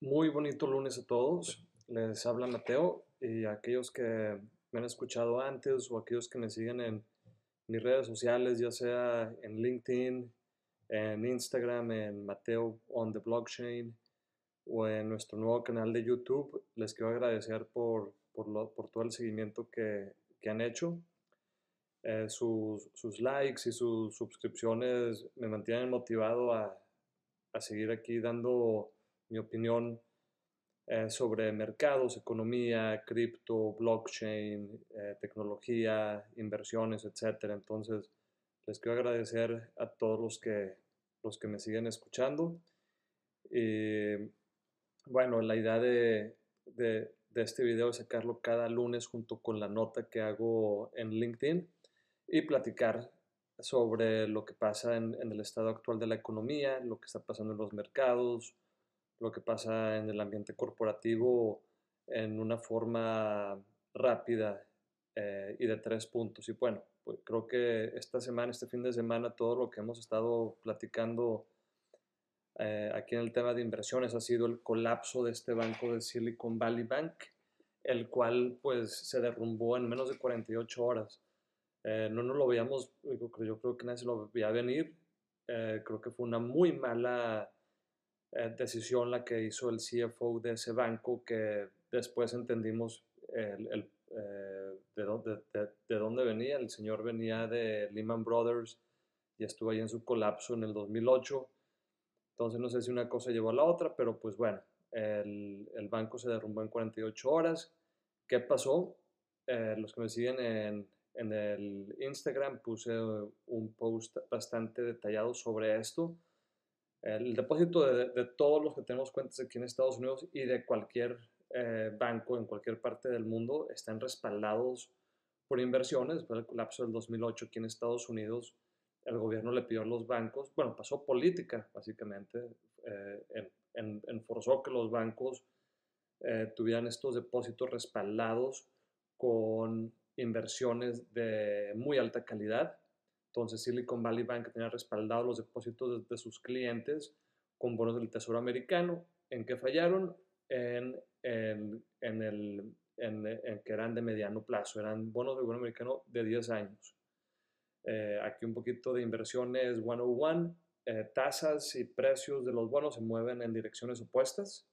Muy bonito lunes a todos. Les habla Mateo y a aquellos que me han escuchado antes o aquellos que me siguen en mis redes sociales, ya sea en LinkedIn, en Instagram, en Mateo on the Blockchain o en nuestro nuevo canal de YouTube, les quiero agradecer por, por, por todo el seguimiento que, que han hecho. Eh, sus, sus, likes y sus suscripciones me mantienen motivado a, a seguir aquí dando mi opinión eh, sobre mercados, economía, cripto, blockchain, eh, tecnología, inversiones, etc. Entonces, les quiero agradecer a todos los que, los que me siguen escuchando. Y bueno, la idea de, este video es sacarlo cada lunes junto con la nota que hago en LinkedIn y platicar sobre lo que pasa en, el estado actual de la economía, lo que está pasando en los mercados, lo que pasa en el ambiente corporativo en una forma rápida eh, y de tres puntos. Y bueno, pues creo que esta semana, este fin de semana, todo lo que hemos estado platicando eh, aquí en el tema de inversiones ha sido el colapso de este banco de Silicon Valley Bank, el cual pues se derrumbó en menos de 48 horas. Eh, no nos lo veíamos, yo creo que nadie se lo veía venir. Eh, creo que fue una muy mala eh, decisión la que hizo el CFO de ese banco, que después entendimos el, eh, de, dónde, de, de, dónde venía. El señor venía de Lehman Brothers y estuvo ahí en su colapso en el 2008. Entonces no sé si una cosa llevó a la otra, pero pues bueno, el, el banco se derrumbó en 48 horas. ¿Qué pasó? Eh, los que me siguen en, en el Instagram puse un post bastante detallado sobre esto el depósito de, de, todos los que tenemos cuentas aquí en Estados Unidos y de cualquier eh, banco en cualquier parte del mundo están respaldados por inversiones. Después del colapso del 2008 aquí en Estados Unidos, el gobierno le pidió a los bancos, bueno, pasó política básicamente, eh, en, en, enforzó que los bancos eh, tuvieran estos depósitos respaldados con inversiones de muy alta calidad entonces Silicon Valley Bank tenía respaldado los depósitos de, de sus clientes con bonos del Tesoro americano. ¿En qué fallaron? En, en, en el, en, que eran de mediano plazo, eran bonos del gobierno americano de 10 años. Eh, aquí un poquito de inversiones 101, eh, tasas y precios de los bonos se mueven en direcciones opuestas.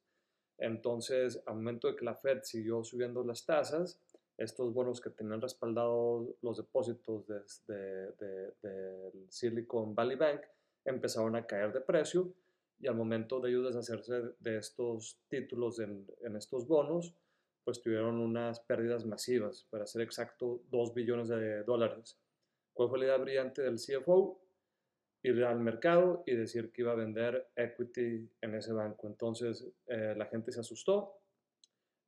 Entonces, al momento de que la Fed siguió subiendo las tasas, estos bonos que tenían respaldados los depósitos del de, de, de, Silicon Valley Bank empezaron a caer de precio y al momento de ellos deshacerse de estos títulos en, en estos bonos, pues tuvieron unas pérdidas masivas, para ser exacto, 2 billones de dólares. ¿Cuál fue la idea brillante del CFO? Ir al mercado y decir que iba a vender equity en ese banco. Entonces eh, la gente se asustó,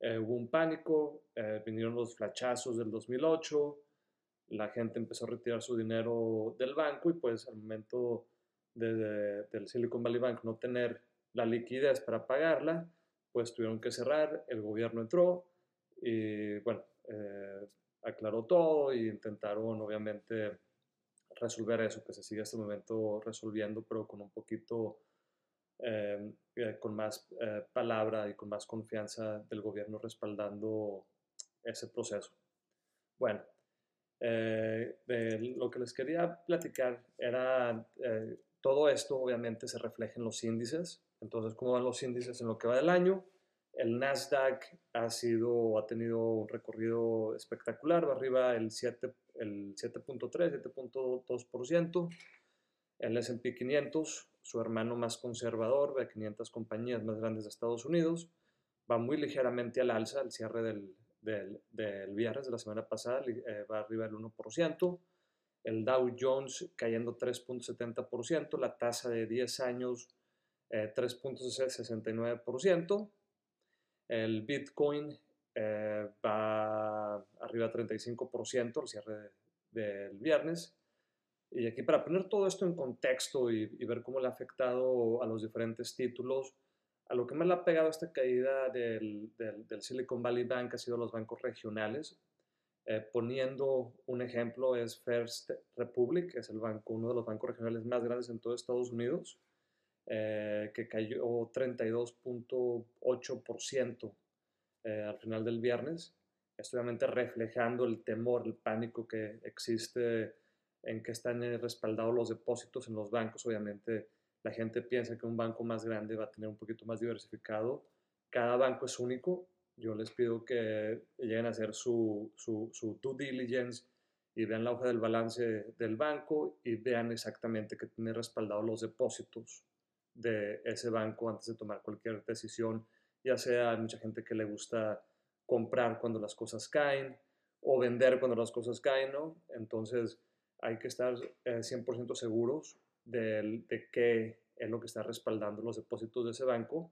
eh, hubo un pánico, eh, vinieron los flachazos del 2008, la gente empezó a retirar su dinero del banco y pues al momento de, de, del Silicon Valley Bank no tener la liquidez para pagarla, pues tuvieron que cerrar, el gobierno entró y bueno, eh, aclaró todo y intentaron obviamente resolver eso, que se sigue hasta el momento resolviendo, pero con un poquito eh, con más eh, palabra y con más confianza del gobierno respaldando ese proceso. Bueno, eh, lo que les quería platicar era, eh, todo esto obviamente se refleja en los índices, entonces, ¿cómo van los índices en lo que va del año? El Nasdaq ha sido, ha tenido un recorrido espectacular, va arriba el 7.3, el 7.2%, el S&P 500 su hermano más conservador de 500 compañías más grandes de Estados Unidos. Va muy ligeramente al alza al cierre del, del, viernes de la semana pasada, eh, va arriba del 1%. El Dow Jones cayendo 3.70%, la tasa de 10 años eh, 3.69%. El Bitcoin eh, va arriba 35% al cierre del viernes. Y aquí para poner todo esto en contexto y, y, ver cómo le ha afectado a los diferentes títulos, a lo que más le ha pegado esta caída del, del, del Silicon Valley Bank ha sido los bancos regionales. Eh, poniendo un ejemplo es First Republic, que es el banco, uno de los bancos regionales más grandes en todo Estados Unidos. eh, que cayó 32.8% eh, al final del viernes. Esto obviamente reflejando el temor, el pánico que existe en que están respaldados los depósitos en los bancos. Obviamente la gente piensa que un banco más grande va a tener un poquito más diversificado. Cada banco es único. Yo les pido que lleguen a hacer su, su, su due diligence y vean la hoja del balance del banco y vean exactamente que tiene respaldados los depósitos de ese banco antes de tomar cualquier decisión, ya sea hay mucha gente que le gusta comprar cuando las cosas caen o vender cuando las cosas caen, ¿no? Entonces hay que estar 100% eh, seguros de, de qué es lo que está respaldando los depósitos de ese banco.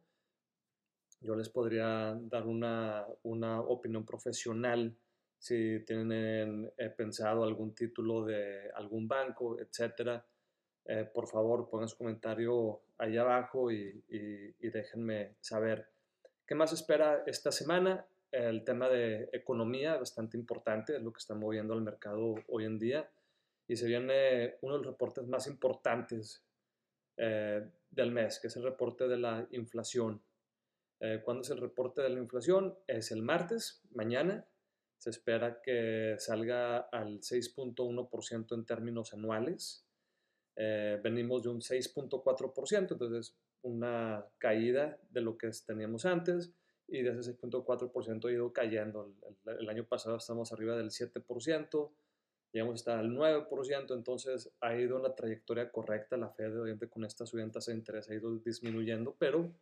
Yo les podría dar una, una opinión profesional si tienen eh, pensado algún título de algún banco, etcétera eh, por favor pongan su comentario ahí abajo y, déjenme saber. ¿Qué más espera esta semana? El tema de economía, bastante importante, es lo que está moviendo al mercado hoy en día. Y se viene uno de los reportes más importantes eh, del mes, que es el reporte de la inflación. Eh, ¿Cuándo es el reporte de la inflación? Es el martes, mañana. Se espera que salga al 6.1% en términos anuales. Eh, venimos de un 6.4%, entonces una caída de lo que teníamos antes y de ese 6.4% ha ido cayendo. El, año pasado estamos arriba del 7%, llegamos hasta el 9%, entonces ha ido en la trayectoria correcta. La Fed, obviamente, con estas subidas de interés ha ido disminuyendo, pero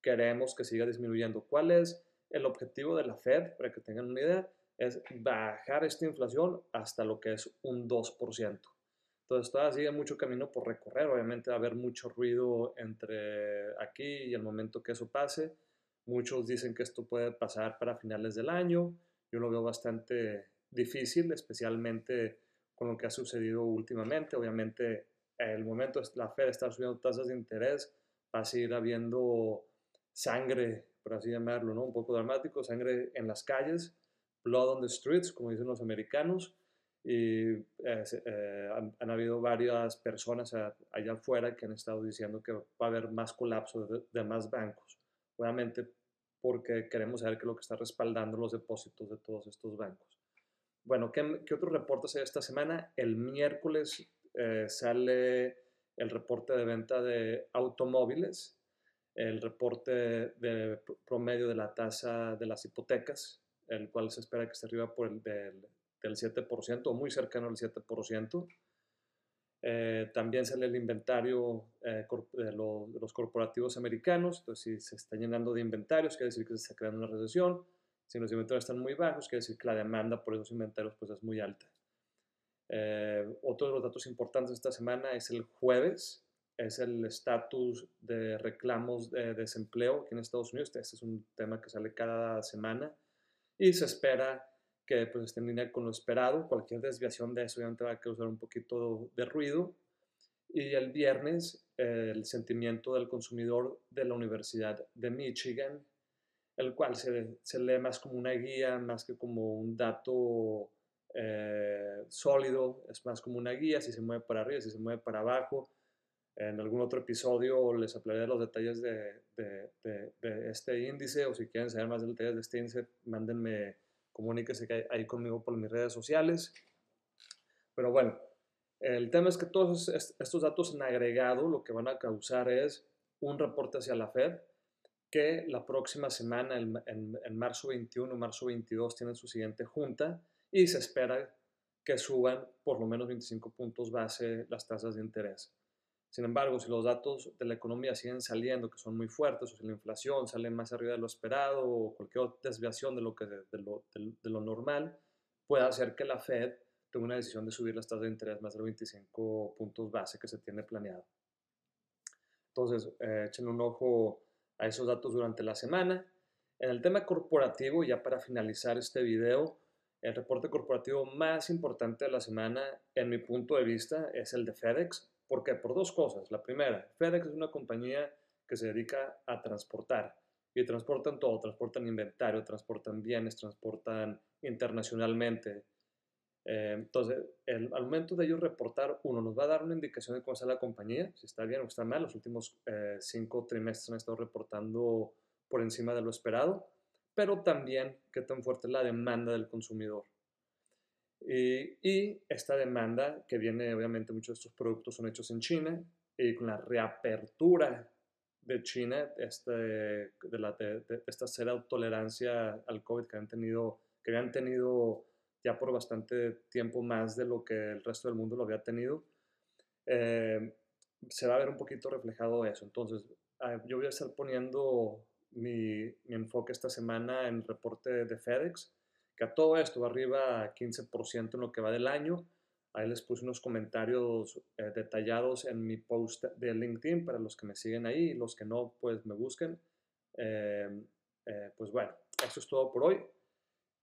queremos que siga disminuyendo. ¿Cuál es el objetivo de la Fed? Para que tengan una idea, es bajar esta inflación hasta lo que es un 2%. Entonces todavía sigue mucho camino por recorrer, obviamente va a haber mucho ruido entre aquí y el momento que eso pase. Muchos dicen que esto puede pasar para finales del año, yo lo veo bastante difícil, especialmente con lo que ha sucedido últimamente. Obviamente el momento la Fed está subiendo tasas de interés, va a seguir habiendo sangre, por así llamarlo, ¿no? un poco dramático, sangre en las calles, blood on the streets, como dicen los americanos y eh, eh, han, habido varias personas allá afuera que han estado diciendo que va a haber más colapso de, más bancos. Obviamente porque queremos saber qué es lo que está respaldando los depósitos de todos estos bancos. Bueno, ¿qué, qué otros reportes hay esta semana? El miércoles eh, sale el reporte de venta de automóviles, el reporte de promedio de la tasa de las hipotecas, el cual se espera que esté arriba por el del del 7% o muy cercano al 7%. Eh, también sale el inventario eh, de, los corporativos americanos, entonces si se está llenando de inventarios, quiere decir que se está creando una recesión. Si los inventarios están muy bajos, quiere decir que la demanda por esos inventarios pues, es muy alta. Eh, otro de los datos importantes esta semana es el jueves, es el estatus de reclamos de desempleo aquí en Estados Unidos. Este es un tema que sale cada semana y se espera que pues esté en línea con lo esperado. Cualquier desviación de eso obviamente va a causar un poquito de ruido. Y el viernes, el sentimiento del consumidor de la Universidad de Michigan, el cual se, se lee más como una guía, más que como un dato eh, sólido, es más como una guía, si se mueve para arriba, si se mueve para abajo. En algún otro episodio les hablaré de los detalles de, de, de, de este índice o si quieren saber más detalles de este índice, mándenme comuníquese ahí conmigo por mis redes sociales. Pero bueno, el tema es que todos estos datos en agregado lo que van a causar es un reporte hacia la Fed que la próxima semana, en, en, marzo 21, marzo 22, tienen su siguiente junta y se espera que suban por lo menos 25 puntos base las tasas de interés. Sin embargo, si los datos de la economía siguen saliendo, que son muy fuertes, o si la inflación sale más arriba de lo esperado, o cualquier desviación de lo, que, de, lo, de, lo normal, puede hacer que la Fed tome una decisión de subir las tasas de interés más de 25 puntos base que se tiene planeado. Entonces, eh, echen un ojo a esos datos durante la semana. En el tema corporativo, ya para finalizar este video, el reporte corporativo más importante de la semana, en mi punto de vista, es el de FedEx. ¿Por qué? Por dos cosas. La primera, FedEx es una compañía que se dedica a transportar y transportan todo, transportan inventario, transportan bienes, transportan internacionalmente. Eh, entonces, el, al momento de ellos reportar, uno nos va a dar una indicación de cómo está la compañía, si está bien o está mal. Los últimos eh, cinco trimestres han estado reportando por encima de lo esperado, pero también qué tan fuerte es la demanda del consumidor. Y, y, esta demanda que viene, obviamente muchos de estos productos son hechos en China y con la reapertura de China, este, de, la, de, de esta cero tolerancia al COVID que han tenido, que habían tenido ya por bastante tiempo más de lo que el resto del mundo lo había tenido, eh, se va a ver un poquito reflejado eso. Entonces, ah, yo voy a estar poniendo mi, mi, enfoque esta semana en el reporte de FedEx, que a todo esto va arriba a 15% en lo que va del año. Ahí les puse unos comentarios eh, detallados en mi post de LinkedIn para los que me siguen ahí los que no, pues me busquen. Eh, eh, pues bueno, eso es todo por hoy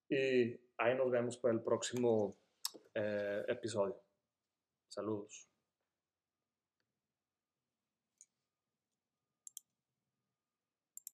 y ahí nos vemos para el próximo eh, episodio. Saludos.